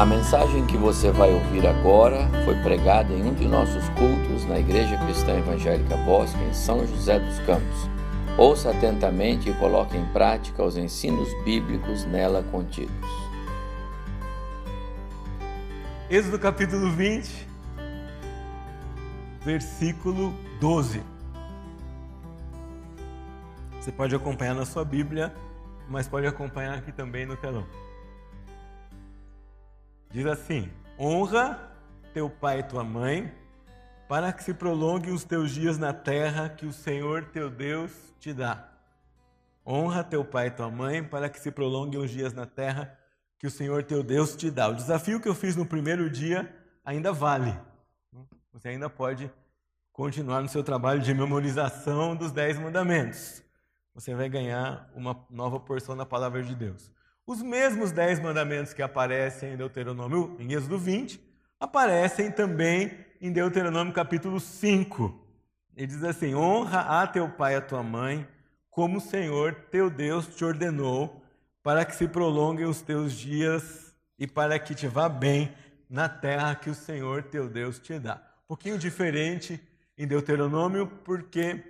A mensagem que você vai ouvir agora foi pregada em um de nossos cultos na Igreja Cristã Evangélica Bosque, em São José dos Campos. Ouça atentamente e coloque em prática os ensinos bíblicos nela contidos. Êxodo capítulo 20, versículo 12. Você pode acompanhar na sua Bíblia, mas pode acompanhar aqui também no telão. Diz assim: Honra teu pai e tua mãe, para que se prolonguem os teus dias na terra que o Senhor teu Deus te dá. Honra teu pai e tua mãe, para que se prolonguem os dias na terra que o Senhor teu Deus te dá. O desafio que eu fiz no primeiro dia ainda vale. Você ainda pode continuar no seu trabalho de memorização dos Dez Mandamentos. Você vai ganhar uma nova porção da palavra de Deus. Os mesmos dez mandamentos que aparecem em Deuteronômio, em Êxodo 20, aparecem também em Deuteronômio capítulo 5. Ele diz assim: Honra a teu pai e a tua mãe, como o Senhor teu Deus te ordenou, para que se prolonguem os teus dias e para que te vá bem na terra que o Senhor teu Deus te dá. Um pouquinho diferente em Deuteronômio, porque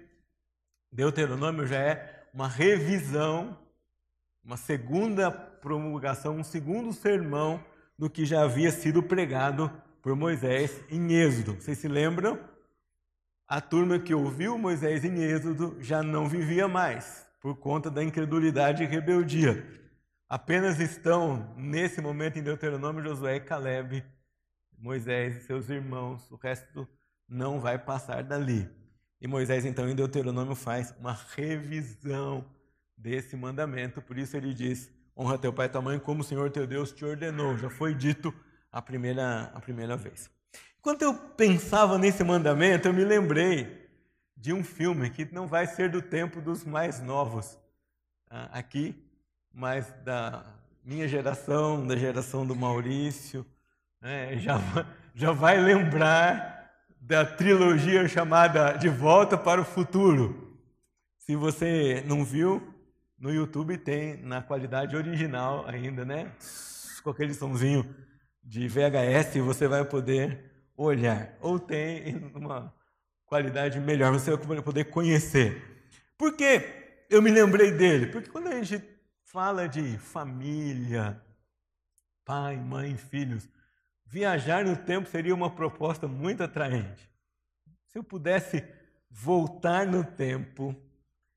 Deuteronômio já é uma revisão, uma segunda promulgação, um segundo sermão do que já havia sido pregado por Moisés em Êxodo. Vocês se lembram? A turma que ouviu Moisés em Êxodo já não vivia mais, por conta da incredulidade e rebeldia. Apenas estão, nesse momento, em Deuteronômio, Josué e Caleb, Moisés e seus irmãos. O resto não vai passar dali. E Moisés, então, em Deuteronômio, faz uma revisão desse mandamento. Por isso ele diz: honra teu pai e tua mãe como o Senhor teu Deus te ordenou. Já foi dito a primeira, a primeira vez. Enquanto eu pensava nesse mandamento, eu me lembrei de um filme que não vai ser do tempo dos mais novos ah, aqui, mas da minha geração, da geração do Maurício, né, já, já vai lembrar da trilogia chamada De Volta para o Futuro. Se você não viu, no YouTube tem na qualidade original ainda, né? Com aquele somzinho de VHS você vai poder olhar. Ou tem uma qualidade melhor, você vai poder conhecer. Por que eu me lembrei dele? Porque quando a gente fala de família, pai, mãe, filhos, viajar no tempo seria uma proposta muito atraente. Se eu pudesse voltar no tempo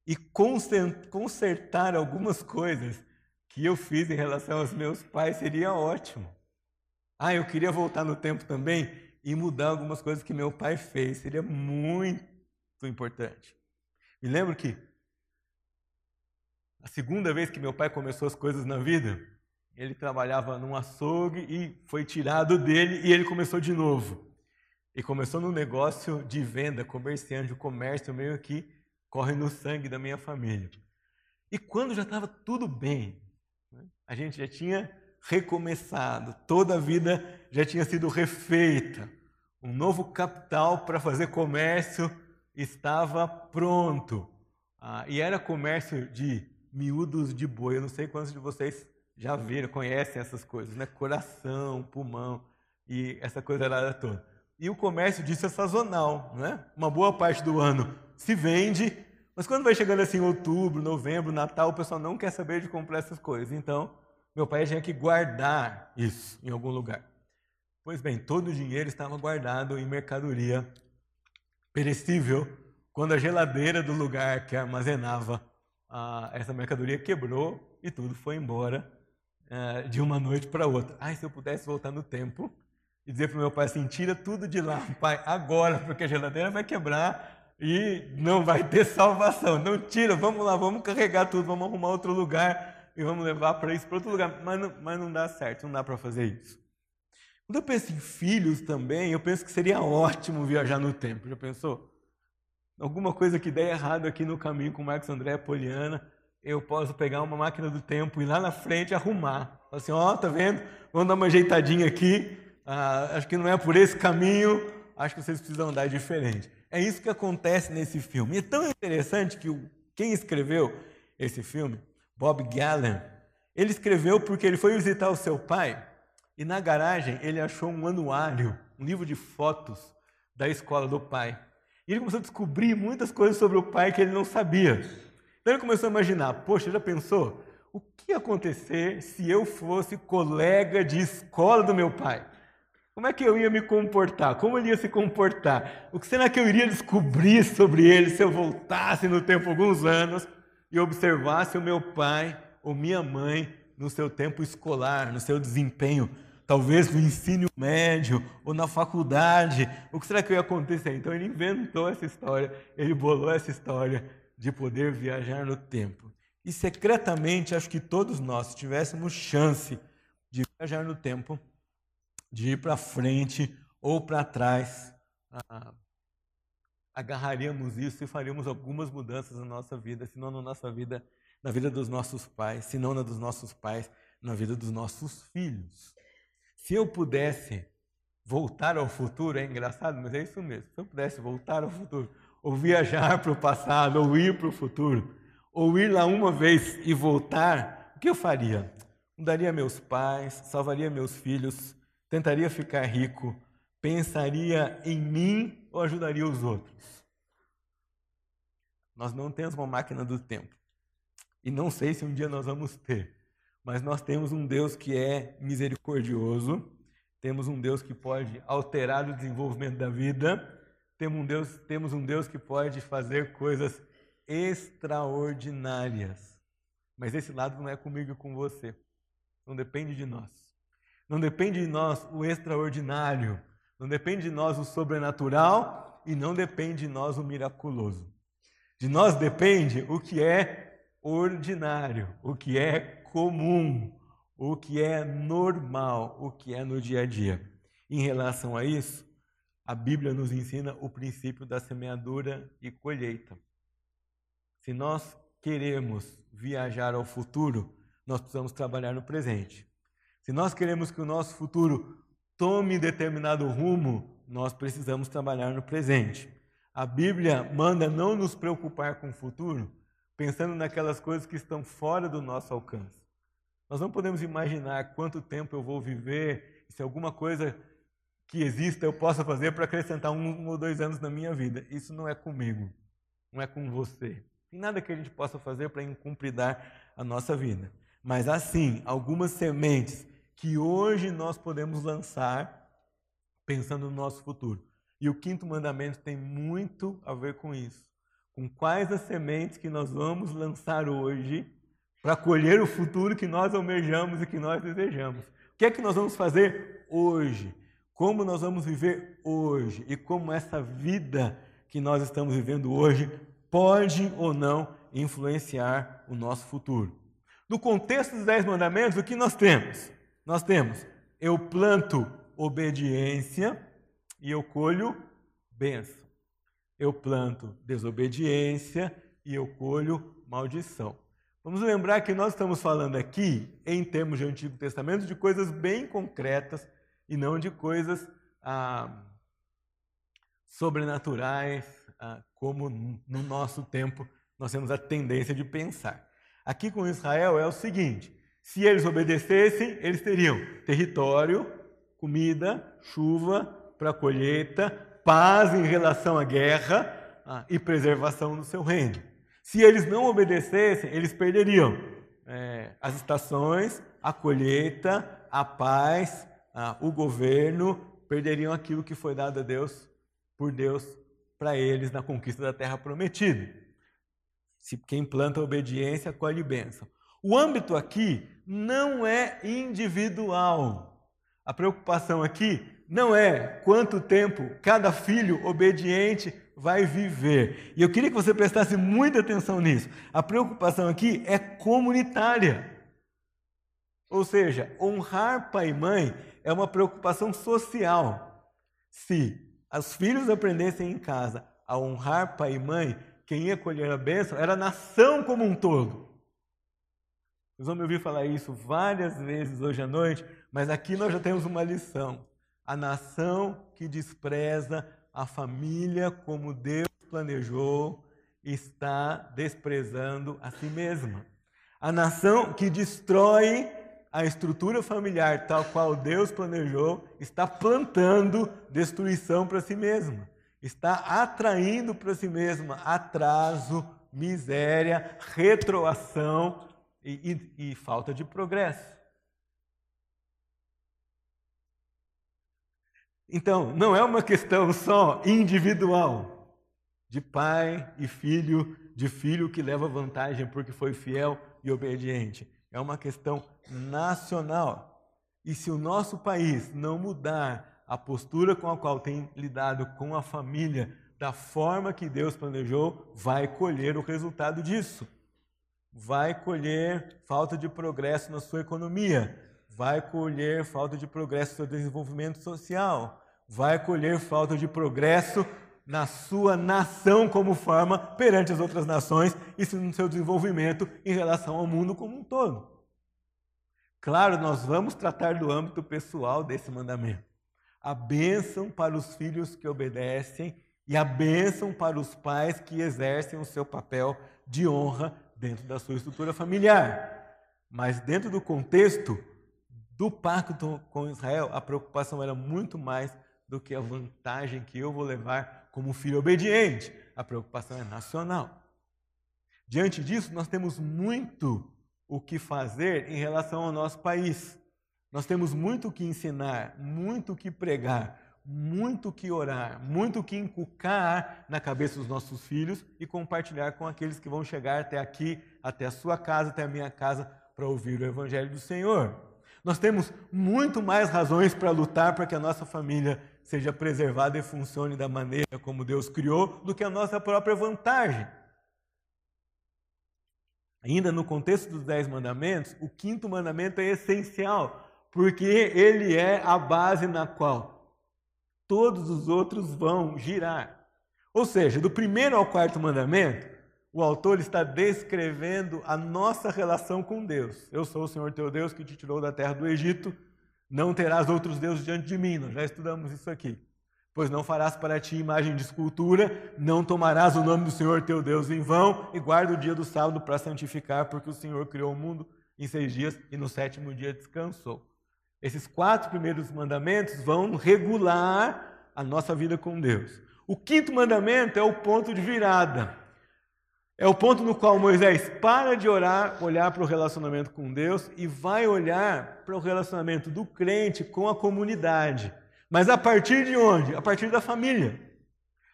e consertar algumas coisas que eu fiz em relação aos meus pais seria ótimo. Ah, eu queria voltar no tempo também e mudar algumas coisas que meu pai fez, seria muito importante. Me lembro que a segunda vez que meu pai começou as coisas na vida, ele trabalhava num açougue e foi tirado dele e ele começou de novo. E começou no negócio de venda, comerciante, o comércio meio que corre no sangue da minha família. E quando já estava tudo bem, né, a gente já tinha recomeçado, toda a vida já tinha sido refeita, um novo capital para fazer comércio estava pronto. Ah, e era comércio de miúdos de boi. Eu não sei quantos de vocês já viram, conhecem essas coisas, né? Coração, pulmão e essa coisa lá toda. E o comércio disso é sazonal, né? Uma boa parte do ano se vende, mas quando vai chegando assim outubro, novembro, Natal, o pessoal não quer saber de comprar essas coisas. Então, meu pai tinha que guardar isso em algum lugar. Pois bem, todo o dinheiro estava guardado em mercadoria perecível. Quando a geladeira do lugar que armazenava essa mercadoria quebrou e tudo foi embora ah, de uma noite para outra. Ai, se eu pudesse voltar no tempo e dizer para o meu pai assim: tira tudo de lá, pai, agora, porque a geladeira vai quebrar e não vai ter salvação. Não tira, vamos lá, vamos carregar tudo, vamos arrumar outro lugar e vamos levar para isso para outro lugar. Mas não, mas não dá certo, não dá para fazer isso. Quando eu penso em filhos também, eu penso que seria ótimo viajar no tempo. Já pensou? Alguma coisa que der errado aqui no caminho com Marcos André Poliana, eu posso pegar uma máquina do tempo e lá na frente arrumar. Assim, ó, oh, tá vendo? Vamos dar uma ajeitadinha aqui. Ah, acho que não é por esse caminho. Acho que vocês precisam andar diferente. É isso que acontece nesse filme. E é tão interessante que quem escreveu esse filme, Bob Gallen, ele escreveu porque ele foi visitar o seu pai e na garagem ele achou um anuário, um livro de fotos da escola do pai. E ele começou a descobrir muitas coisas sobre o pai que ele não sabia. Então ele começou a imaginar: poxa, já pensou? O que ia acontecer se eu fosse colega de escola do meu pai? Como é que eu ia me comportar? Como ele ia se comportar? O que será que eu iria descobrir sobre ele se eu voltasse no tempo alguns anos e observasse o meu pai ou minha mãe no seu tempo escolar, no seu desempenho, talvez no ensino médio ou na faculdade? O que será que ia acontecer? Então ele inventou essa história, ele bolou essa história de poder viajar no tempo. E secretamente, acho que todos nós, se tivéssemos chance de viajar no tempo, de ir para frente ou para trás, ah, agarraríamos isso e faríamos algumas mudanças na nossa vida, se não na nossa vida, na vida dos nossos pais, se não na dos nossos pais, na vida dos nossos filhos. Se eu pudesse voltar ao futuro, é engraçado, mas é isso mesmo. Se eu pudesse voltar ao futuro, ou viajar para o passado, ou ir para o futuro, ou ir lá uma vez e voltar, o que eu faria? Mudaria meus pais, salvaria meus filhos, tentaria ficar rico, pensaria em mim ou ajudaria os outros? Nós não temos uma máquina do tempo. E não sei se um dia nós vamos ter. Mas nós temos um Deus que é misericordioso, temos um Deus que pode alterar o desenvolvimento da vida, temos um Deus, temos um Deus que pode fazer coisas extraordinárias. Mas esse lado não é comigo e com você. Não depende de nós. Não depende de nós o extraordinário, não depende de nós o sobrenatural e não depende de nós o miraculoso. De nós depende o que é ordinário, o que é comum, o que é normal, o que é no dia a dia. Em relação a isso, a Bíblia nos ensina o princípio da semeadura e colheita. Se nós queremos viajar ao futuro, nós precisamos trabalhar no presente. Se nós queremos que o nosso futuro tome determinado rumo, nós precisamos trabalhar no presente. A Bíblia manda não nos preocupar com o futuro, pensando naquelas coisas que estão fora do nosso alcance. Nós não podemos imaginar quanto tempo eu vou viver, se alguma coisa que exista eu possa fazer para acrescentar um, um, ou dois anos na minha vida. Isso não é comigo, não é com você. Tem nada que a gente possa fazer para incumpridar a nossa vida. Mas assim, algumas sementes que hoje nós podemos lançar pensando no nosso futuro. E o quinto mandamento tem muito a ver com isso. Com quais as sementes que nós vamos lançar hoje para colher o futuro que nós almejamos e que nós desejamos. O que é que nós vamos fazer hoje? Como nós vamos viver hoje? E como essa vida que nós estamos vivendo hoje pode ou não influenciar o nosso futuro? No contexto dos Dez Mandamentos, o que nós temos? Nós temos eu planto obediência e eu colho bênção. Eu planto desobediência e eu colho maldição. Vamos lembrar que nós estamos falando aqui, em termos de Antigo Testamento, de coisas bem concretas e não de coisas ah, sobrenaturais, ah, como no nosso tempo nós temos a tendência de pensar. Aqui com Israel é o seguinte: se eles obedecessem, eles teriam território, comida, chuva para colheita, paz em relação à guerra ah, e preservação do seu reino. Se eles não obedecessem, eles perderiam é, as estações, a colheita, a paz, ah, o governo, perderiam aquilo que foi dado a Deus por Deus para eles na conquista da terra prometida. Se quem planta obediência colhe bênção. O âmbito aqui não é individual. A preocupação aqui não é quanto tempo cada filho obediente vai viver. E eu queria que você prestasse muita atenção nisso. A preocupação aqui é comunitária. Ou seja, honrar pai e mãe é uma preocupação social. Se os filhos aprendessem em casa a honrar pai e mãe, quem ia colher a bênção era a nação como um todo. Vocês vão me ouvir falar isso várias vezes hoje à noite, mas aqui nós já temos uma lição. A nação que despreza a família como Deus planejou está desprezando a si mesma. A nação que destrói a estrutura familiar tal qual Deus planejou está plantando destruição para si mesma, está atraindo para si mesma atraso, miséria, retroação e, e, e falta de progresso. Então, não é uma questão só individual de pai e filho, de filho que leva vantagem porque foi fiel e obediente. É uma questão nacional. E se o nosso país não mudar a postura com a qual tem lidado com a família da forma que Deus planejou, vai colher o resultado disso. Vai colher falta de progresso na sua economia, vai colher falta de progresso no seu desenvolvimento social, vai colher falta de progresso na sua nação como forma perante as outras nações e no seu desenvolvimento em relação ao mundo como um todo. Claro, nós vamos tratar do âmbito pessoal desse mandamento. A bênção para os filhos que obedecem e a bênção para os pais que exercem o seu papel de honra dentro da sua estrutura familiar. Mas dentro do contexto do pacto com Israel, a preocupação era muito mais do que a vantagem que eu vou levar como filho obediente. A preocupação é nacional. Diante disso, nós temos muito o que fazer em relação ao nosso país. Nós temos muito o que ensinar, muito o que pregar, muito que orar, muito que inculcar na cabeça dos nossos filhos e compartilhar com aqueles que vão chegar até aqui, até a sua casa, até a minha casa, para ouvir o Evangelho do Senhor. Nós temos muito mais razões para lutar para que a nossa família seja preservada e funcione da maneira como Deus criou do que a nossa própria vantagem. Ainda no contexto dos Dez Mandamentos, o quinto mandamento é essencial, porque ele é a base na qual todos os outros vão girar. Ou seja, do primeiro ao quarto mandamento, o autor está descrevendo a nossa relação com Deus. Eu sou o Senhor teu Deus que te tirou da terra do Egito, não terás outros deuses diante de mim. Nós já estudamos isso aqui. Pois não farás para ti imagem de escultura, não tomarás o nome do Senhor teu Deus em vão, e guarda o dia do sábado para santificar, porque o Senhor criou o mundo em seis dias e no sétimo dia descansou. Esses quatro primeiros mandamentos vão regular a nossa vida com Deus. O quinto mandamento é o ponto de virada. É o ponto no qual Moisés para de orar, olhar para o relacionamento com Deus e vai olhar para o relacionamento do crente com a comunidade. Mas a partir de onde? A partir da família.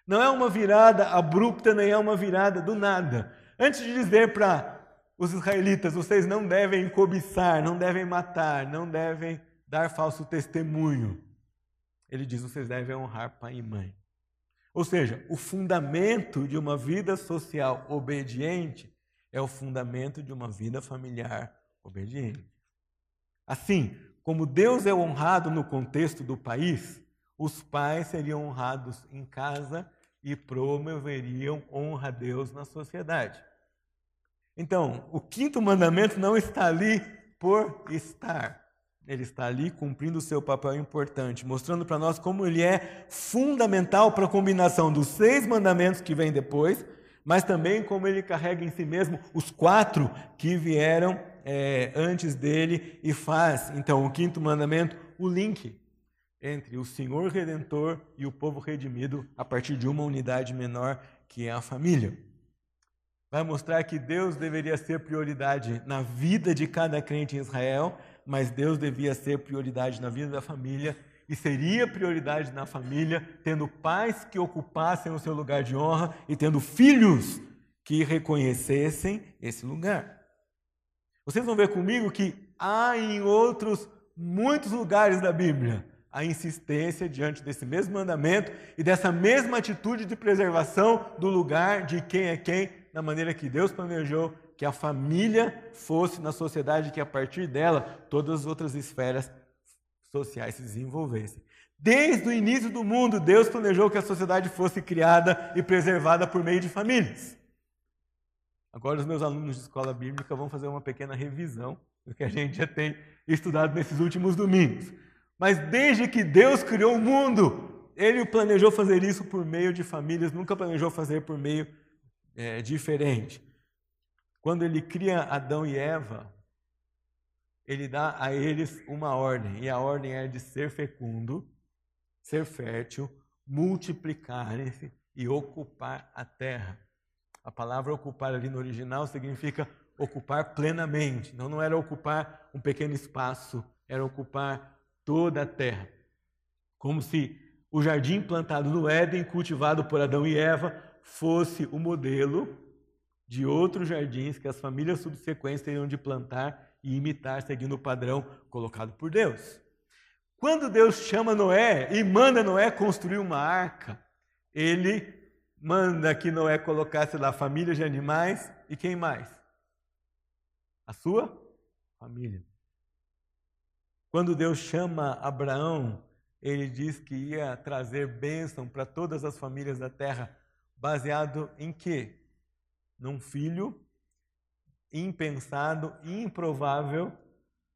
Não é uma virada abrupta, nem é uma virada do nada. Antes de dizer para os israelitas, vocês não devem cobiçar, não devem matar, não devem dar falso testemunho. Ele diz: vocês devem honrar pai e mãe. Ou seja, o fundamento de uma vida social obediente é o fundamento de uma vida familiar obediente. Assim, como Deus é honrado no contexto do país, os pais seriam honrados em casa e promoveriam honra a Deus na sociedade. Então, o quinto mandamento não está ali por estar. Ele está ali cumprindo o seu papel importante, mostrando para nós como ele é fundamental para a combinação dos seis mandamentos que vêm depois, mas também como ele carrega em si mesmo os quatro que vieram é, antes dele e faz, então, o quinto mandamento, o link entre o Senhor Redentor e o povo redimido a partir de uma unidade menor que é a família. Vai mostrar que Deus deveria ser prioridade na vida de cada crente em Israel, mas Deus devia ser prioridade na vida da família e seria prioridade na família, tendo pais que ocupassem o seu lugar de honra e tendo filhos que reconhecessem esse lugar. Vocês vão ver comigo que há em outros muitos lugares da Bíblia a insistência diante desse mesmo mandamento e dessa mesma atitude de preservação do lugar de quem é quem, na maneira que Deus planejou que a família fosse na sociedade, que a partir dela todas as outras esferas sociais se desenvolvessem. Desde o início do mundo, Deus planejou que a sociedade fosse criada e preservada por meio de famílias. Agora, os meus alunos de escola bíblica vão fazer uma pequena revisão do que a gente já tem estudado nesses últimos domingos. Mas desde que Deus criou o mundo, Ele planejou fazer isso por meio de famílias, nunca planejou fazer por meio é, diferente. Quando Ele cria Adão e Eva, ele dá a eles uma ordem, e a ordem é de ser fecundo, ser fértil, multiplicarem-se e ocupar a terra. A palavra ocupar ali no original significa ocupar plenamente. Então não era ocupar um pequeno espaço, era ocupar toda a terra. Como se o jardim plantado no Éden, cultivado por Adão e Eva, fosse o modelo de outros jardins que as famílias subsequentes teriam de plantar e imitar, seguindo o padrão colocado por Deus. Quando Deus chama Noé e manda Noé construir uma arca, ele manda que Noé colocasse lá famílias de animais e quem mais? A sua família. Quando Deus chama Abraão, ele diz que ia trazer bênção para todas as famílias da terra, baseado em quê? Num filho impensado, improvável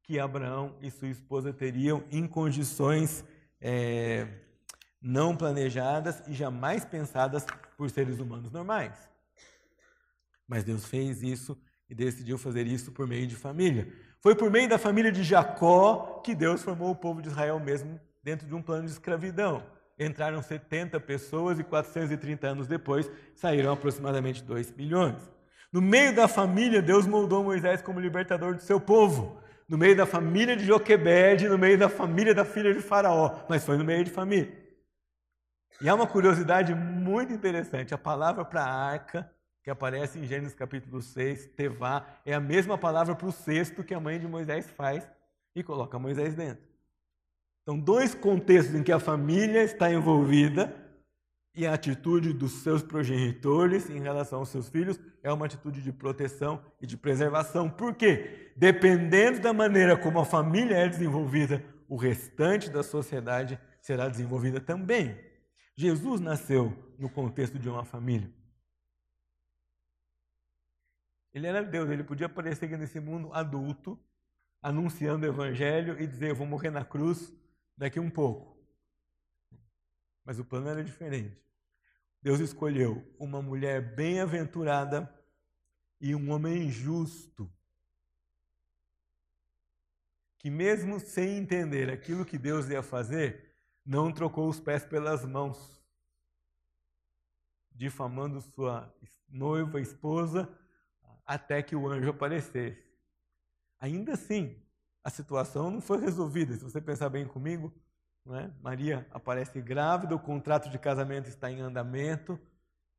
que Abraão e sua esposa teriam em condições é, não planejadas e jamais pensadas por seres humanos normais. Mas Deus fez isso e decidiu fazer isso por meio de família. Foi por meio da família de Jacó que Deus formou o povo de Israel mesmo dentro de um plano de escravidão. Entraram 70 pessoas e 430 anos depois saíram aproximadamente 2 milhões. No meio da família, Deus moldou Moisés como libertador do seu povo. No meio da família de Joquebede, no meio da família da filha de Faraó, mas foi no meio de família. E há uma curiosidade muito interessante: a palavra para arca, que aparece em Gênesis capítulo 6, Tevá, é a mesma palavra para o cesto que a mãe de Moisés faz e coloca Moisés dentro. Então, dois contextos em que a família está envolvida e a atitude dos seus progenitores em relação aos seus filhos é uma atitude de proteção e de preservação. Por quê? Dependendo da maneira como a família é desenvolvida, o restante da sociedade será desenvolvida também. Jesus nasceu no contexto de uma família. Ele era Deus, ele podia aparecer nesse mundo adulto, anunciando o evangelho e dizer: Eu vou morrer na cruz daqui um pouco. Mas o plano era diferente. Deus escolheu uma mulher bem-aventurada e um homem justo, que, mesmo sem entender aquilo que Deus ia fazer, não trocou os pés pelas mãos, difamando sua noiva, esposa, até que o anjo aparecesse. Ainda assim, a situação não foi resolvida. Se você pensar bem comigo, é? Maria aparece grávida, o contrato de casamento está em andamento,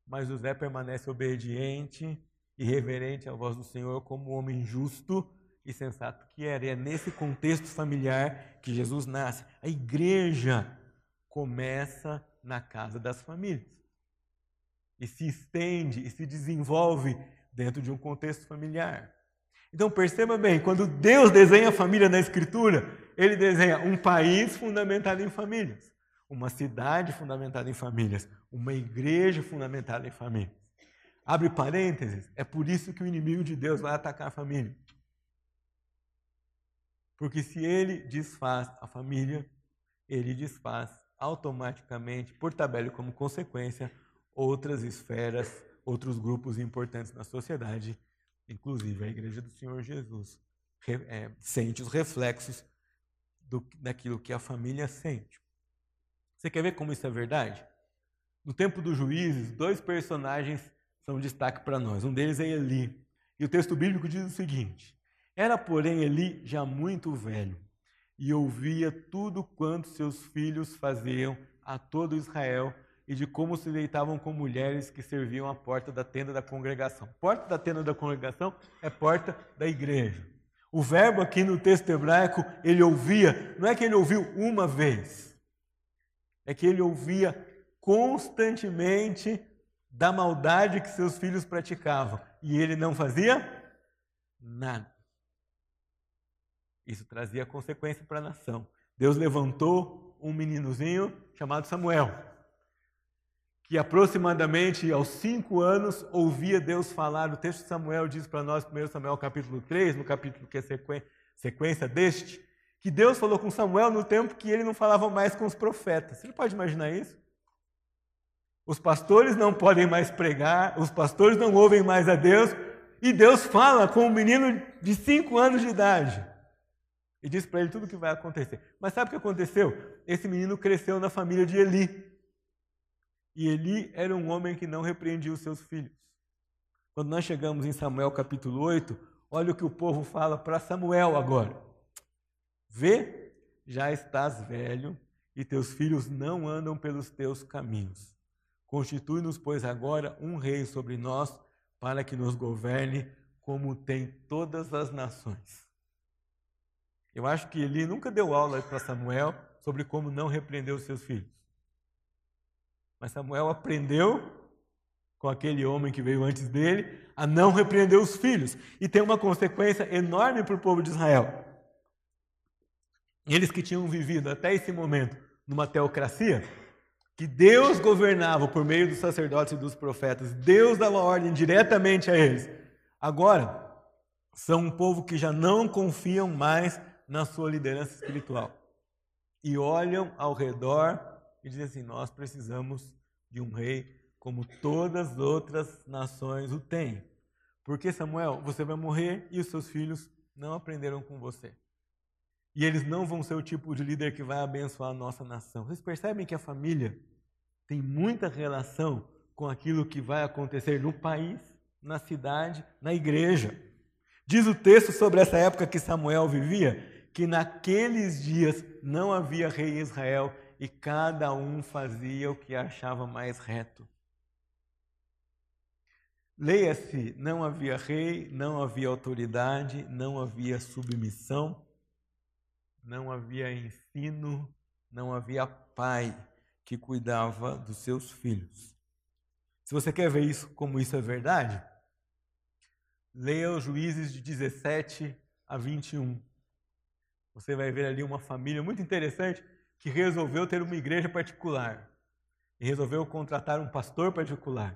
mas José permanece obediente e reverente à voz do Senhor como homem justo e sensato que era. E é nesse contexto familiar que Jesus nasce. A igreja começa na casa das famílias e se estende e se desenvolve dentro de um contexto familiar. Então perceba bem, quando Deus desenha a família na Escritura, Ele desenha um país fundamentado em famílias, uma cidade fundamentada em famílias, uma igreja fundamentada em famílias. Abre parênteses, é por isso que o inimigo de Deus vai atacar a família. Porque se ele desfaz a família, ele desfaz automaticamente, por tabela como consequência, outras esferas, outros grupos importantes na sociedade, inclusive a Igreja do Senhor Jesus, é, sente os reflexos do, daquilo que a família sente. Você quer ver como isso é verdade? No tempo dos juízes, dois personagens são destaque para nós. Um deles é Eli. E o texto bíblico diz o seguinte: Era, porém, Eli já muito velho e ouvia tudo quanto seus filhos faziam a todo Israel e de como se deitavam com mulheres que serviam à porta da tenda da congregação. Porta da tenda da congregação é porta da igreja. O verbo aqui no texto hebraico, ele ouvia, não é que ele ouviu uma vez, é que ele ouvia constantemente da maldade que seus filhos praticavam e ele não fazia nada. Isso trazia consequência para a nação. Deus levantou um meninozinho chamado Samuel, que aproximadamente aos cinco anos ouvia Deus falar. O texto de Samuel diz para nós, 1 Samuel capítulo 3, no capítulo que é sequência deste, que Deus falou com Samuel no tempo que ele não falava mais com os profetas. Você pode imaginar isso? Os pastores não podem mais pregar, os pastores não ouvem mais a Deus, e Deus fala com um menino de cinco anos de idade. e diz para ele tudo o que vai acontecer. Mas sabe o que aconteceu? Esse menino cresceu na família de Eli. E Eli era um homem que não repreendia os seus filhos. Quando nós chegamos em Samuel capítulo 8, olha o que o povo fala para Samuel agora. Vê, já estás velho e teus filhos não andam pelos teus caminhos. Constitui-nos, pois, agora um rei sobre nós, para que nos governe como tem todas as nações. Eu acho que Eli nunca deu aula para Samuel sobre como não repreender os seus filhos. Mas Samuel aprendeu com aquele homem que veio antes dele a não repreender os filhos. E tem uma consequência enorme para o povo de Israel. Eles que tinham vivido até esse momento numa teocracia, que Deus governava por meio dos sacerdotes e dos profetas, Deus dava ordem diretamente a eles. Agora, são um povo que já não confiam mais na sua liderança espiritual. E olham ao redor e dizem assim: Nós precisamos de um rei como todas as outras nações o têm. Porque, Samuel, você vai morrer e os seus filhos não aprenderam com você. E eles não vão ser o tipo de líder que vai abençoar a nossa nação. Vocês percebem que a família tem muita relação com aquilo que vai acontecer no país, na cidade, na igreja. Diz o texto sobre essa época que Samuel vivia que naqueles dias não havia rei em Israel e cada um fazia o que achava mais reto. Leia-se: não havia rei, não havia autoridade, não havia submissão, não havia ensino, não havia pai que cuidava dos seus filhos. Se você quer ver isso como isso é verdade, leia os Juízes de 17 a 21. Você vai ver ali uma família muito interessante que resolveu ter uma igreja particular e resolveu contratar um pastor particular,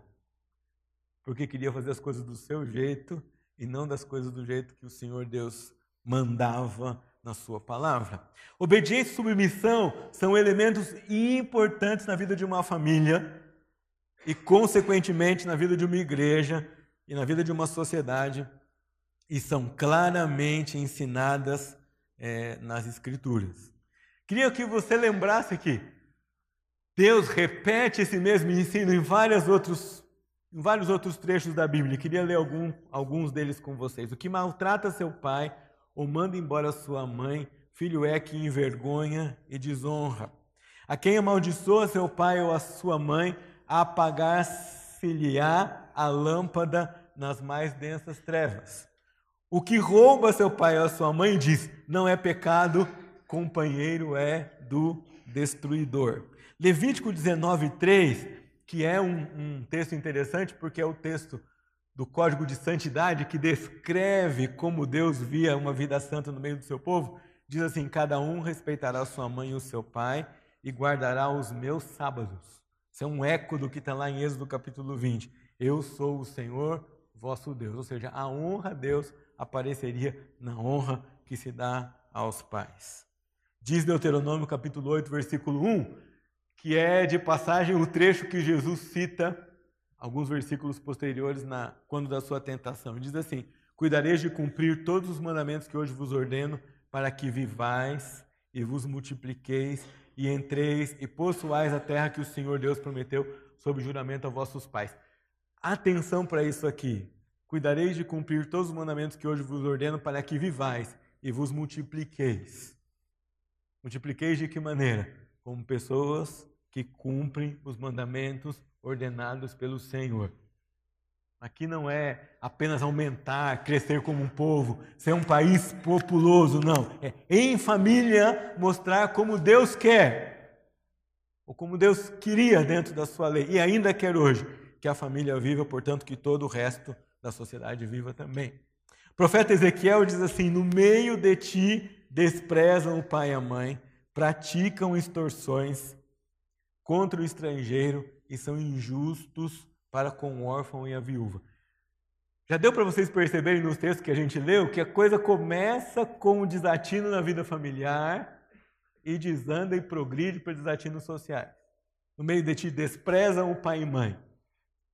porque queria fazer as coisas do seu jeito e não das coisas do jeito que o Senhor Deus mandava na sua palavra. Obediência e submissão são elementos importantes na vida de uma família e, consequentemente, na vida de uma igreja e na vida de uma sociedade, e são claramente ensinadas é, nas Escrituras. Queria que você lembrasse que Deus repete esse mesmo ensino em, vários outros, em vários outros trechos da Bíblia. Queria ler algum, alguns deles com vocês. O que maltrata seu pai ou manda embora sua mãe, filho é que envergonha e desonra. A quem amaldiçoa seu pai ou a sua mãe, apagar-se-lhe-á a lâmpada nas mais densas trevas. O que rouba seu pai ou a sua mãe diz: não é pecado, companheiro é do destruidor. Levítico 19, 3, que é um, um texto interessante porque é o texto do Código de Santidade, que descreve como Deus via uma vida santa no meio do seu povo, diz assim: Cada um respeitará sua mãe e o seu pai e guardará os meus sábados. Isso é um eco do que está lá em Êxodo capítulo 20. Eu sou o Senhor vosso Deus. Ou seja, a honra a Deus apareceria na honra que se dá aos pais. Diz Deuteronômio capítulo 8, versículo 1, que é de passagem o trecho que Jesus cita alguns versículos posteriores na quando da sua tentação. Diz assim: Cuidareis de cumprir todos os mandamentos que hoje vos ordeno, para que vivais e vos multipliqueis e entreis e possuais a terra que o Senhor Deus prometeu sob juramento a vossos pais. Atenção para isso aqui. Cuidareis de cumprir todos os mandamentos que hoje vos ordeno, para que vivais e vos multipliqueis. Multipliqueis de que maneira? Como pessoas que cumprem os mandamentos ordenados pelo Senhor. Aqui não é apenas aumentar, crescer como um povo, ser um país populoso, não. É em família mostrar como Deus quer, ou como Deus queria dentro da sua lei, e ainda quer hoje, que a família viva, portanto, que todo o resto da sociedade viva também. O profeta Ezequiel diz assim: No meio de ti desprezam o pai e a mãe, praticam extorsões contra o estrangeiro e são injustos para com o órfão e a viúva. Já deu para vocês perceberem nos textos que a gente leu que a coisa começa com o desatino na vida familiar e desanda e progride para desatinos sociais. No meio de ti desprezam o pai e mãe.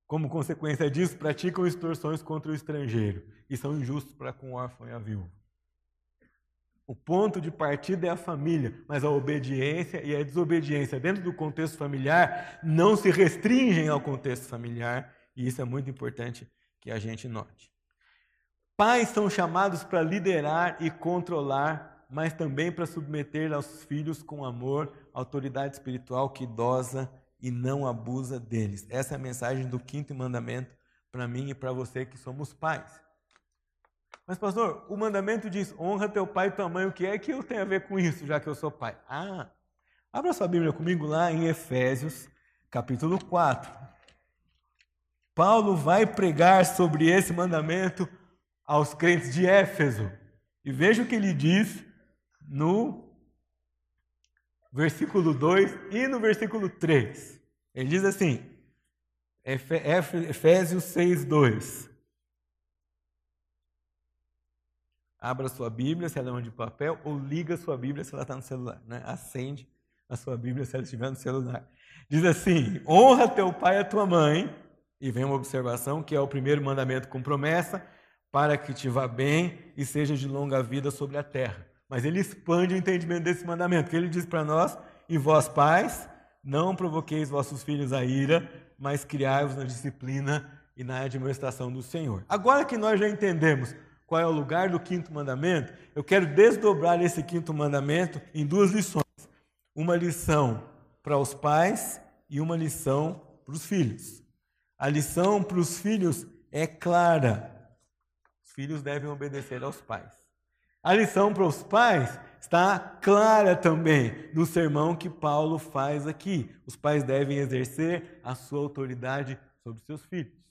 Como consequência disso, praticam extorsões contra o estrangeiro e são injustos para com o órfão e a viúva. O ponto de partida é a família, mas a obediência e a desobediência dentro do contexto familiar não se restringem ao contexto familiar, e isso é muito importante que a gente note. Pais são chamados para liderar e controlar, mas também para submeter aos filhos com amor, autoridade espiritual que idosa e não abusa deles. Essa é a mensagem do quinto mandamento para mim e para você que somos pais. Mas, pastor, o mandamento diz: honra teu pai e tua mãe. O que é que eu tenho a ver com isso, já que eu sou pai? Ah, abra sua Bíblia comigo lá em Efésios, capítulo 4. Paulo vai pregar sobre esse mandamento aos crentes de Éfeso. E veja o que ele diz no versículo 2 e no versículo 3. Ele diz assim, Efésios 6, 2. Abra sua Bíblia, se ela é uma de papel, ou liga sua Bíblia se ela está no celular. Né? Acende a sua Bíblia se ela estiver no celular. Diz assim: honra teu pai e a tua mãe. E vem uma observação que é o primeiro mandamento com promessa, para que te vá bem e seja de longa vida sobre a terra. Mas ele expande o entendimento desse mandamento, que ele diz para nós: e vós pais, não provoqueis vossos filhos a ira, mas criai-os na disciplina e na administração do Senhor. Agora que nós já entendemos qual é o lugar do quinto mandamento, eu quero desdobrar esse quinto mandamento em duas lições. Uma lição para os pais e uma lição para os filhos. A lição para os filhos é clara. Os filhos devem obedecer aos pais. A lição para os pais está clara também no sermão que Paulo faz aqui. Os pais devem exercer a sua autoridade sobre seus filhos.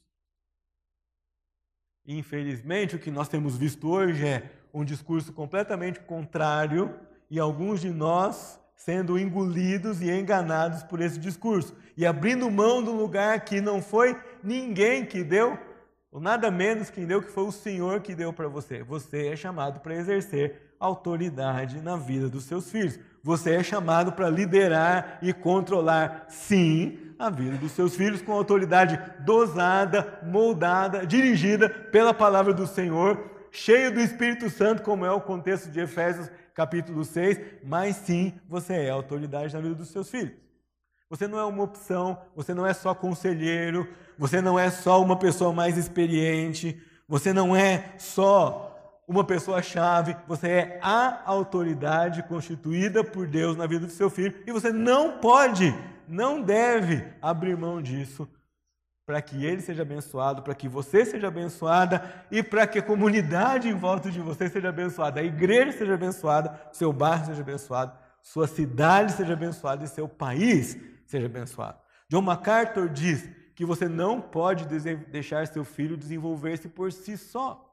Infelizmente, o que nós temos visto hoje é um discurso completamente contrário e alguns de nós sendo engolidos e enganados por esse discurso e abrindo mão do lugar que não foi ninguém que deu, ou nada menos quem deu, que foi o Senhor que deu para você. Você é chamado para exercer autoridade na vida dos seus filhos. Você é chamado para liderar e controlar, sim, a vida dos seus filhos com autoridade dosada, moldada, dirigida pela palavra do Senhor, cheio do Espírito Santo, como é o contexto de Efésios capítulo 6, mas sim, você é autoridade na vida dos seus filhos. Você não é uma opção, você não é só conselheiro, você não é só uma pessoa mais experiente, você não é só uma pessoa-chave, você é a autoridade constituída por Deus na vida do seu filho e você não pode não deve abrir mão disso para que ele seja abençoado, para que você seja abençoada e para que a comunidade em volta de você seja abençoada, a igreja seja abençoada, seu bairro seja abençoado, sua cidade seja abençoada e seu país seja abençoado. John MacArthur diz que você não pode deixar seu filho desenvolver-se por si só.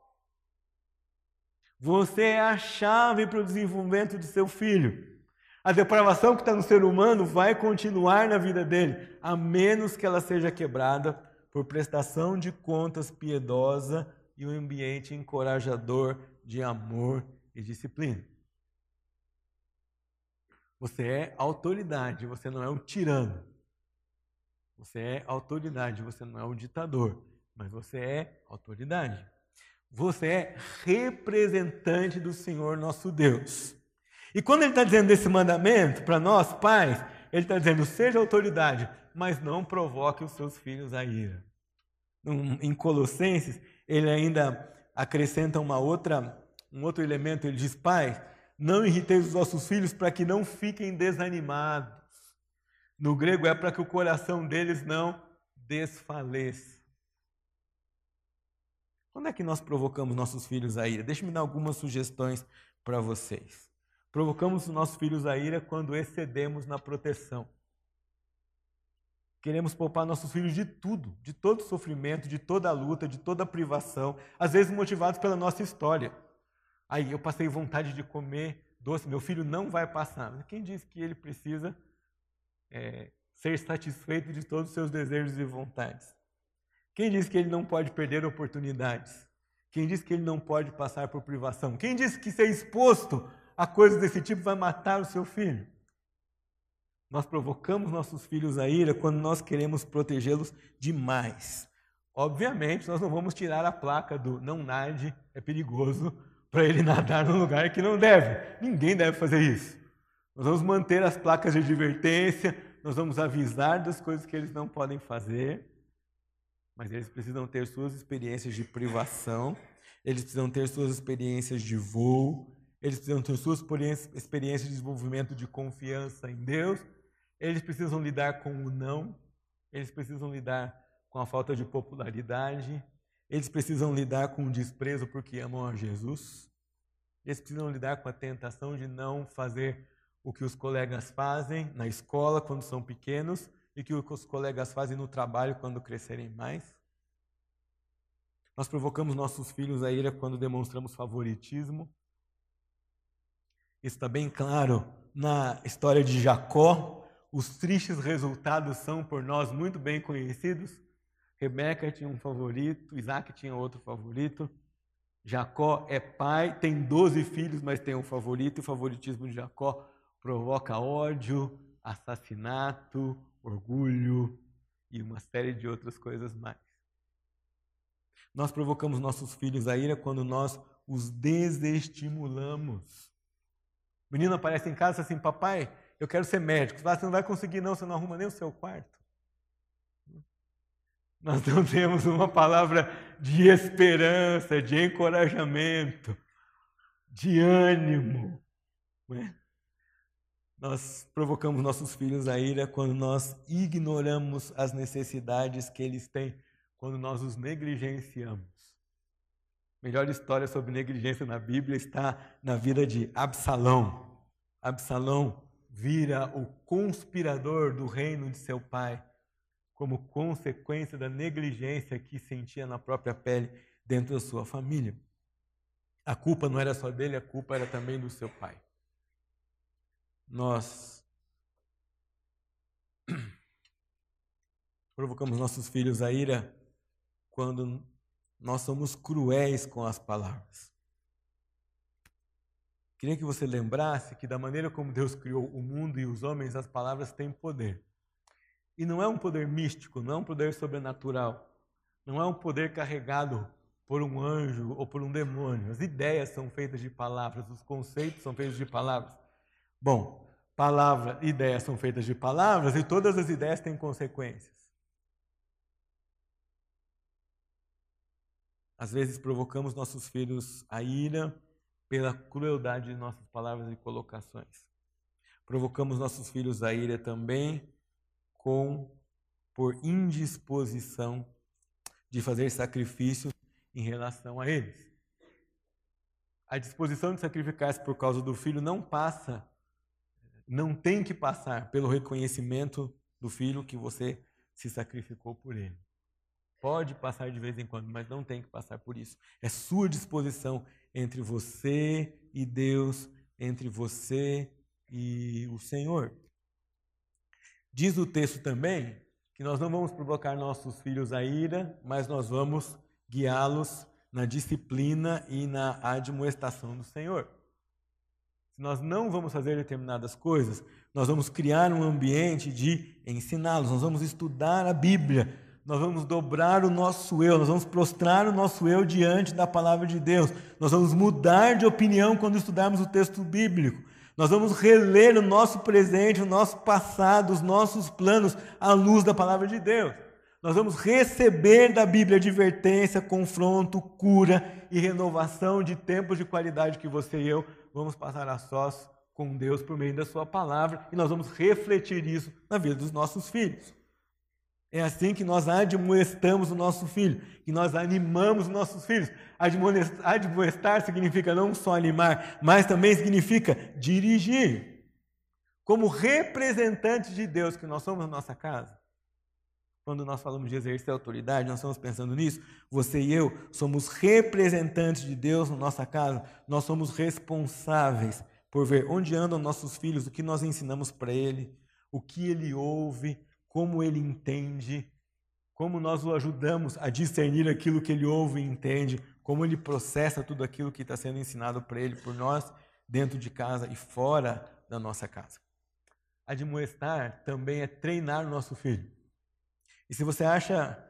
Você é a chave para o desenvolvimento de seu filho. A depravação que está no ser humano vai continuar na vida dele, a menos que ela seja quebrada por prestação de contas piedosa e um ambiente encorajador de amor e disciplina. Você é autoridade, você não é um tirano. Você é autoridade, você não é um ditador, mas você é autoridade. Você é representante do Senhor nosso Deus. E quando ele está dizendo esse mandamento para nós, pais, ele está dizendo: seja autoridade, mas não provoque os seus filhos a ira. Em Colossenses, ele ainda acrescenta uma outra, um outro elemento. Ele diz: Pai, não irriteis os vossos filhos para que não fiquem desanimados. No grego é para que o coração deles não desfaleça. Quando é que nós provocamos nossos filhos a ira? Deixe-me dar algumas sugestões para vocês. Provocamos os nossos filhos a ira quando excedemos na proteção. Queremos poupar nossos filhos de tudo, de todo sofrimento, de toda luta, de toda privação, às vezes motivados pela nossa história. Aí eu passei vontade de comer doce, meu filho não vai passar. Quem disse que ele precisa é, ser satisfeito de todos os seus desejos e vontades? Quem disse que ele não pode perder oportunidades? Quem disse que ele não pode passar por privação? Quem disse que ser exposto a coisa desse tipo vai matar o seu filho. Nós provocamos nossos filhos a ira quando nós queremos protegê-los demais. Obviamente, nós não vamos tirar a placa do não nade, é perigoso, para ele nadar num lugar que não deve. Ninguém deve fazer isso. Nós vamos manter as placas de advertência, nós vamos avisar das coisas que eles não podem fazer, mas eles precisam ter suas experiências de privação, eles precisam ter suas experiências de voo, eles precisam ter suas experiências de desenvolvimento de confiança em Deus, eles precisam lidar com o não, eles precisam lidar com a falta de popularidade, eles precisam lidar com o desprezo porque amam a Jesus, eles precisam lidar com a tentação de não fazer o que os colegas fazem na escola quando são pequenos e que os colegas fazem no trabalho quando crescerem mais. Nós provocamos nossos filhos a ira quando demonstramos favoritismo. Isso está bem claro na história de Jacó. Os tristes resultados são por nós muito bem conhecidos. Rebeca tinha um favorito, Isaac tinha outro favorito. Jacó é pai, tem 12 filhos, mas tem um favorito, e o favoritismo de Jacó provoca ódio, assassinato, orgulho e uma série de outras coisas mais. Nós provocamos nossos filhos a ira quando nós os desestimulamos. O menino aparece em casa assim, papai, eu quero ser médico. Você não vai conseguir não, você não arruma nem o seu quarto. Nós não temos uma palavra de esperança, de encorajamento, de ânimo. Não é? Nós provocamos nossos filhos a ira quando nós ignoramos as necessidades que eles têm, quando nós os negligenciamos. A melhor história sobre negligência na Bíblia está na vida de Absalão. Absalão vira o conspirador do reino de seu pai, como consequência da negligência que sentia na própria pele dentro da sua família. A culpa não era só dele, a culpa era também do seu pai nós provocamos nossos filhos a ira quando nós somos cruéis com as palavras. Queria que você lembrasse que, da maneira como Deus criou o mundo e os homens, as palavras têm poder. E não é um poder místico, não é um poder sobrenatural, não é um poder carregado por um anjo ou por um demônio. As ideias são feitas de palavras, os conceitos são feitos de palavras. Bom, palavra, ideias são feitas de palavras e todas as ideias têm consequências. Às vezes provocamos nossos filhos a ira pela crueldade de nossas palavras e colocações. Provocamos nossos filhos a ira também com por indisposição de fazer sacrifícios em relação a eles. A disposição de sacrificar-se por causa do filho não passa não tem que passar pelo reconhecimento do filho que você se sacrificou por ele. Pode passar de vez em quando, mas não tem que passar por isso. É sua disposição entre você e Deus, entre você e o Senhor. Diz o texto também que nós não vamos provocar nossos filhos a ira, mas nós vamos guiá-los na disciplina e na admoestação do Senhor. Se nós não vamos fazer determinadas coisas, nós vamos criar um ambiente de ensiná-los, nós vamos estudar a Bíblia, nós vamos dobrar o nosso eu, nós vamos prostrar o nosso eu diante da palavra de Deus, nós vamos mudar de opinião quando estudarmos o texto bíblico, nós vamos reler o nosso presente, o nosso passado, os nossos planos à luz da palavra de Deus. Nós vamos receber da Bíblia advertência, confronto, cura e renovação de tempos de qualidade que você e eu vamos passar a sós com Deus por meio da Sua palavra e nós vamos refletir isso na vida dos nossos filhos. É assim que nós admoestamos o nosso filho, que nós animamos os nossos filhos. Admoestar significa não só animar, mas também significa dirigir. Como representantes de Deus que nós somos na nossa casa, quando nós falamos de exercer autoridade, nós estamos pensando nisso. Você e eu somos representantes de Deus na nossa casa. Nós somos responsáveis por ver onde andam nossos filhos, o que nós ensinamos para ele, o que ele ouve, como ele entende, como nós o ajudamos a discernir aquilo que ele ouve e entende, como ele processa tudo aquilo que está sendo ensinado para ele por nós, dentro de casa e fora da nossa casa. Admoestar também é treinar o nosso filho. E se você acha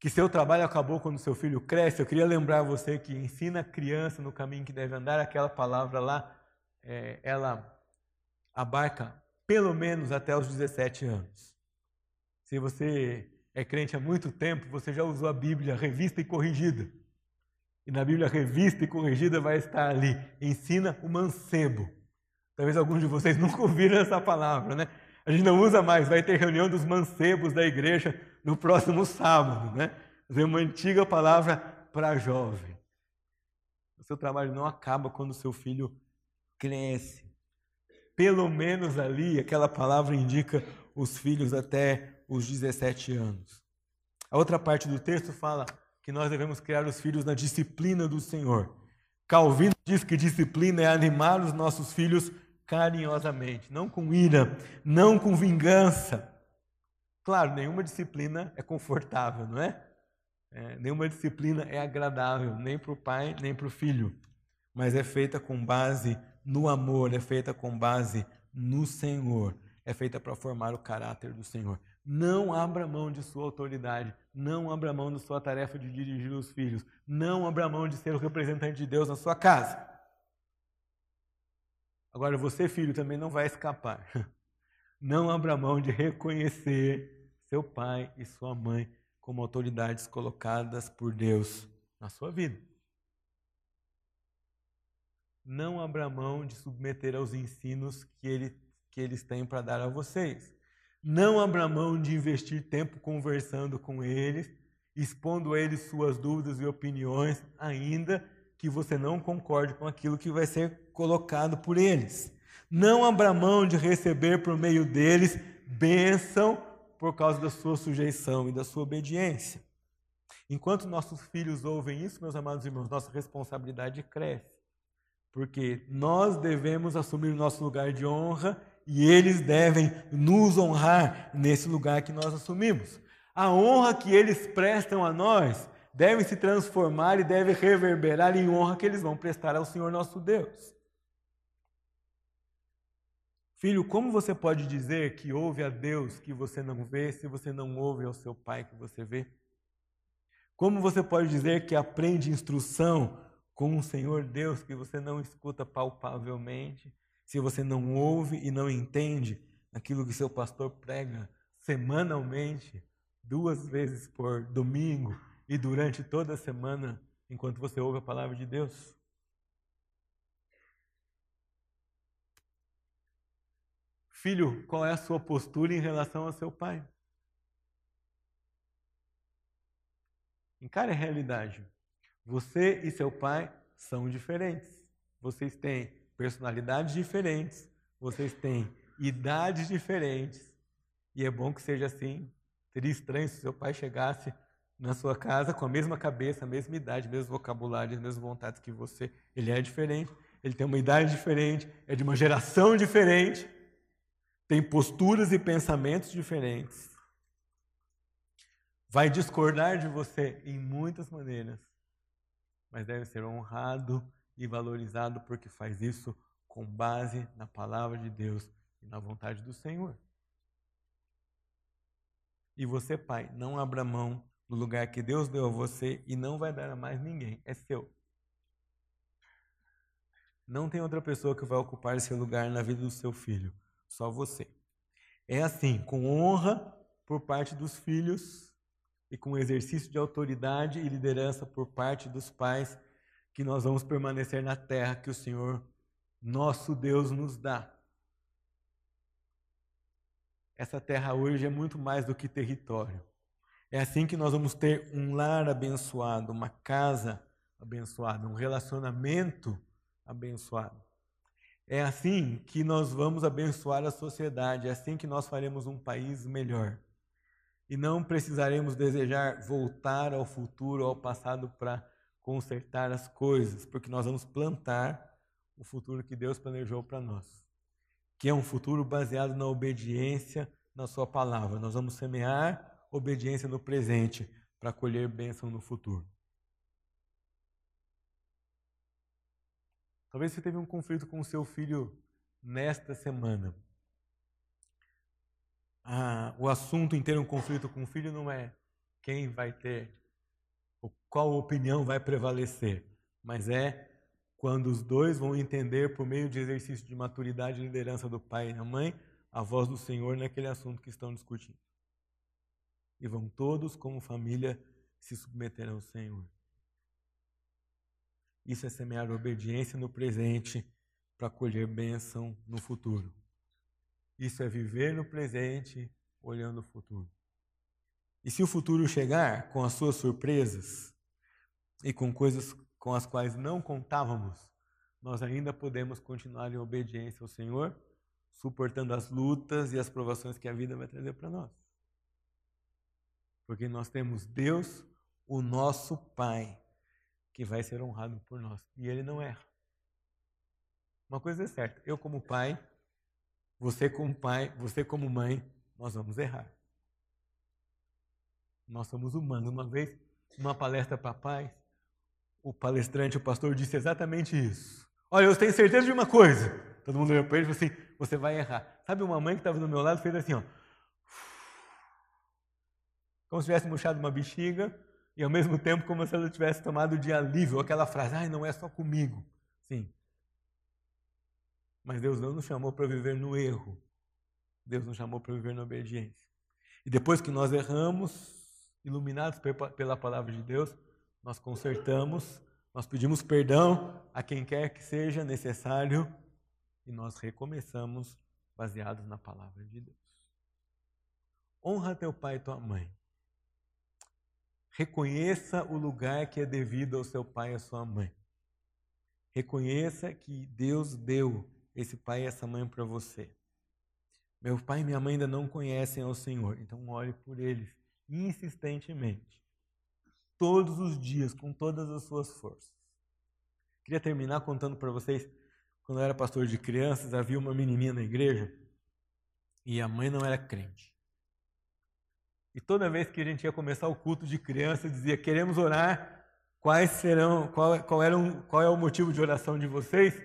que seu trabalho acabou quando seu filho cresce, eu queria lembrar você que ensina a criança no caminho que deve andar, aquela palavra lá, é, ela abarca pelo menos até os 17 anos. Se você é crente há muito tempo, você já usou a Bíblia revista e corrigida. E na Bíblia revista e corrigida vai estar ali: ensina o mancebo. Talvez alguns de vocês nunca ouviram essa palavra, né? A gente não usa mais, vai ter reunião dos mancebos da igreja no próximo sábado, né? É uma antiga palavra para jovem. O seu trabalho não acaba quando o seu filho cresce. Pelo menos ali, aquela palavra indica os filhos até os 17 anos. A outra parte do texto fala que nós devemos criar os filhos na disciplina do Senhor. Calvino diz que disciplina é animar os nossos filhos carinhosamente, não com ira, não com vingança. Claro, nenhuma disciplina é confortável, não é? é nenhuma disciplina é agradável, nem para o pai, nem para o filho. Mas é feita com base no amor, é feita com base no Senhor, é feita para formar o caráter do Senhor. Não abra mão de sua autoridade, não abra mão da sua tarefa de dirigir os filhos, não abra mão de ser o representante de Deus na sua casa. Agora, você, filho, também não vai escapar. Não abra mão de reconhecer seu pai e sua mãe como autoridades colocadas por Deus na sua vida. Não abra mão de submeter aos ensinos que, ele, que eles têm para dar a vocês. Não abra mão de investir tempo conversando com eles, expondo a eles suas dúvidas e opiniões, ainda que você não concorde com aquilo que vai ser colocado por eles. Não abra mão de receber por meio deles bênção por causa da sua sujeição e da sua obediência. Enquanto nossos filhos ouvem isso, meus amados irmãos, nossa responsabilidade cresce. Porque nós devemos assumir o nosso lugar de honra e eles devem nos honrar nesse lugar que nós assumimos. A honra que eles prestam a nós devem se transformar e deve reverberar em honra que eles vão prestar ao Senhor nosso Deus. Filho, como você pode dizer que ouve a Deus que você não vê se você não ouve ao seu pai que você vê? Como você pode dizer que aprende instrução com o Senhor Deus que você não escuta palpavelmente, se você não ouve e não entende aquilo que seu pastor prega semanalmente, duas vezes por domingo, e durante toda a semana, enquanto você ouve a palavra de Deus? Filho, qual é a sua postura em relação ao seu pai? Encare a realidade. Você e seu pai são diferentes. Vocês têm personalidades diferentes. Vocês têm idades diferentes. E é bom que seja assim. Seria estranho se seu pai chegasse na sua casa com a mesma cabeça, a mesma idade, mesmo vocabulário, as mesmas vontades que você. Ele é diferente, ele tem uma idade diferente, é de uma geração diferente, tem posturas e pensamentos diferentes. Vai discordar de você em muitas maneiras, mas deve ser honrado e valorizado porque faz isso com base na palavra de Deus e na vontade do Senhor. E você, pai, não abra mão no lugar que Deus deu a você e não vai dar a mais ninguém, é seu. Não tem outra pessoa que vai ocupar esse lugar na vida do seu filho, só você. É assim, com honra por parte dos filhos e com exercício de autoridade e liderança por parte dos pais, que nós vamos permanecer na terra que o Senhor, nosso Deus, nos dá. Essa terra hoje é muito mais do que território. É assim que nós vamos ter um lar abençoado, uma casa abençoada, um relacionamento abençoado. É assim que nós vamos abençoar a sociedade, é assim que nós faremos um país melhor. E não precisaremos desejar voltar ao futuro, ao passado, para consertar as coisas, porque nós vamos plantar o futuro que Deus planejou para nós, que é um futuro baseado na obediência na Sua palavra. Nós vamos semear obediência no presente para colher bênção no futuro. Talvez você teve um conflito com o seu filho nesta semana. Ah, o assunto em ter um conflito com o filho não é quem vai ter, qual opinião vai prevalecer, mas é quando os dois vão entender, por meio de exercício de maturidade e liderança do pai e da mãe, a voz do Senhor naquele assunto que estão discutindo. E vão todos, como família, se submeter ao Senhor. Isso é semear obediência no presente para colher bênção no futuro. Isso é viver no presente olhando o futuro. E se o futuro chegar com as suas surpresas e com coisas com as quais não contávamos, nós ainda podemos continuar em obediência ao Senhor, suportando as lutas e as provações que a vida vai trazer para nós. Porque nós temos Deus, o nosso Pai, que vai ser honrado por nós. E Ele não erra. Uma coisa é certa, eu como pai, você como pai, você como mãe, nós vamos errar. Nós somos humanos. Uma vez, numa palestra para pais, o palestrante, o pastor, disse exatamente isso. Olha, eu tenho certeza de uma coisa. Todo mundo olhou para ele e falou assim: você vai errar. Sabe, uma mãe que estava do meu lado fez assim, ó. Como se tivesse murchado uma bexiga e ao mesmo tempo como se ela tivesse tomado de alívio aquela frase: ai, não é só comigo. Sim. Mas Deus não nos chamou para viver no erro. Deus nos chamou para viver na obediência. E depois que nós erramos, iluminados pela palavra de Deus, nós consertamos, nós pedimos perdão a quem quer que seja necessário e nós recomeçamos baseados na palavra de Deus. Honra teu pai e tua mãe. Reconheça o lugar que é devido ao seu pai e à sua mãe. Reconheça que Deus deu esse pai e essa mãe para você. Meu pai e minha mãe ainda não conhecem ao Senhor, então ore por eles insistentemente, todos os dias, com todas as suas forças. Queria terminar contando para vocês, quando eu era pastor de crianças, havia uma menininha na igreja e a mãe não era crente. E toda vez que a gente ia começar o culto de criança, dizia: queremos orar. Quais serão? Qual, qual, era um, qual é o motivo de oração de vocês?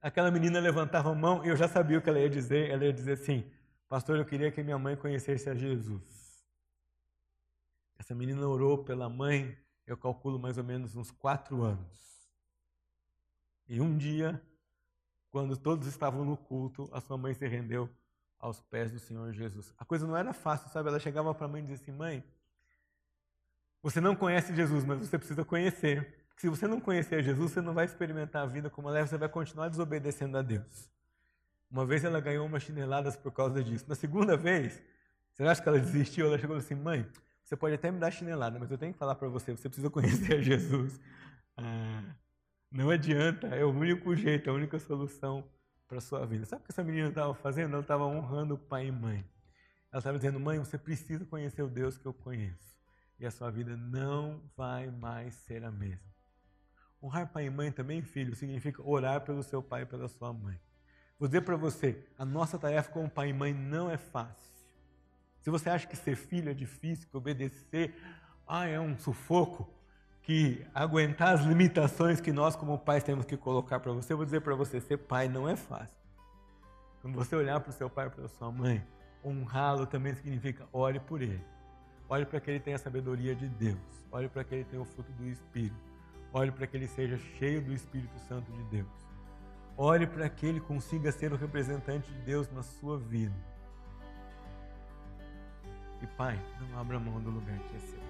Aquela menina levantava a mão e eu já sabia o que ela ia dizer. Ela ia dizer assim: Pastor, eu queria que minha mãe conhecesse a Jesus. Essa menina orou pela mãe, eu calculo mais ou menos uns quatro anos. E um dia, quando todos estavam no culto, a sua mãe se rendeu aos pés do Senhor Jesus. A coisa não era fácil, sabe? Ela chegava para a mãe e dizia assim: Mãe, você não conhece Jesus, mas você precisa conhecer. Se você não conhecer Jesus, você não vai experimentar a vida como ela é, você vai continuar desobedecendo a Deus. Uma vez ela ganhou umas chineladas por causa disso. Na segunda vez, você acha que ela desistiu? Ela chegou assim: Mãe, você pode até me dar chinelada, mas eu tenho que falar para você: você precisa conhecer Jesus. Ah, não adianta, é o único jeito, é a única solução para a sua vida. Sabe o que essa menina estava fazendo? Ela estava honrando o pai e mãe. Ela estava dizendo: Mãe, você precisa conhecer o Deus que eu conheço. E a sua vida não vai mais ser a mesma. Honrar pai e mãe também, filho, significa orar pelo seu pai e pela sua mãe. Vou dizer para você: a nossa tarefa como pai e mãe não é fácil. Se você acha que ser filho é difícil, que obedecer ah, é um sufoco, que aguentar as limitações que nós como pais temos que colocar para você, eu vou dizer para você, ser pai não é fácil. Quando você olhar para o seu pai para a sua mãe, honrá-lo também significa ore por ele. Olhe para que ele tenha a sabedoria de Deus. Olhe para que ele tenha o fruto do Espírito. Olhe para que ele seja cheio do Espírito Santo de Deus. Ore para que ele consiga ser o representante de Deus na sua vida. E Pai, não abra mão do lugar que é seu.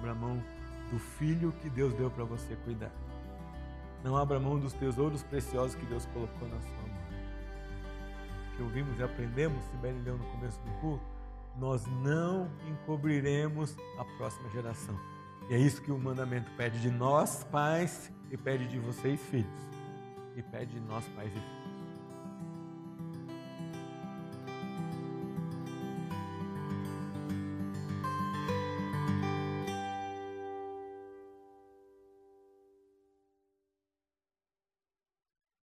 Abra mão do filho que Deus deu para você cuidar. Não abra mão dos tesouros preciosos que Deus colocou na sua mão. Que ouvimos e aprendemos, Sibeli leu no começo do culto, nós não encobriremos a próxima geração. E é isso que o mandamento pede de nós, pais, e pede de vocês, filhos. E pede de nós, pais e filhos.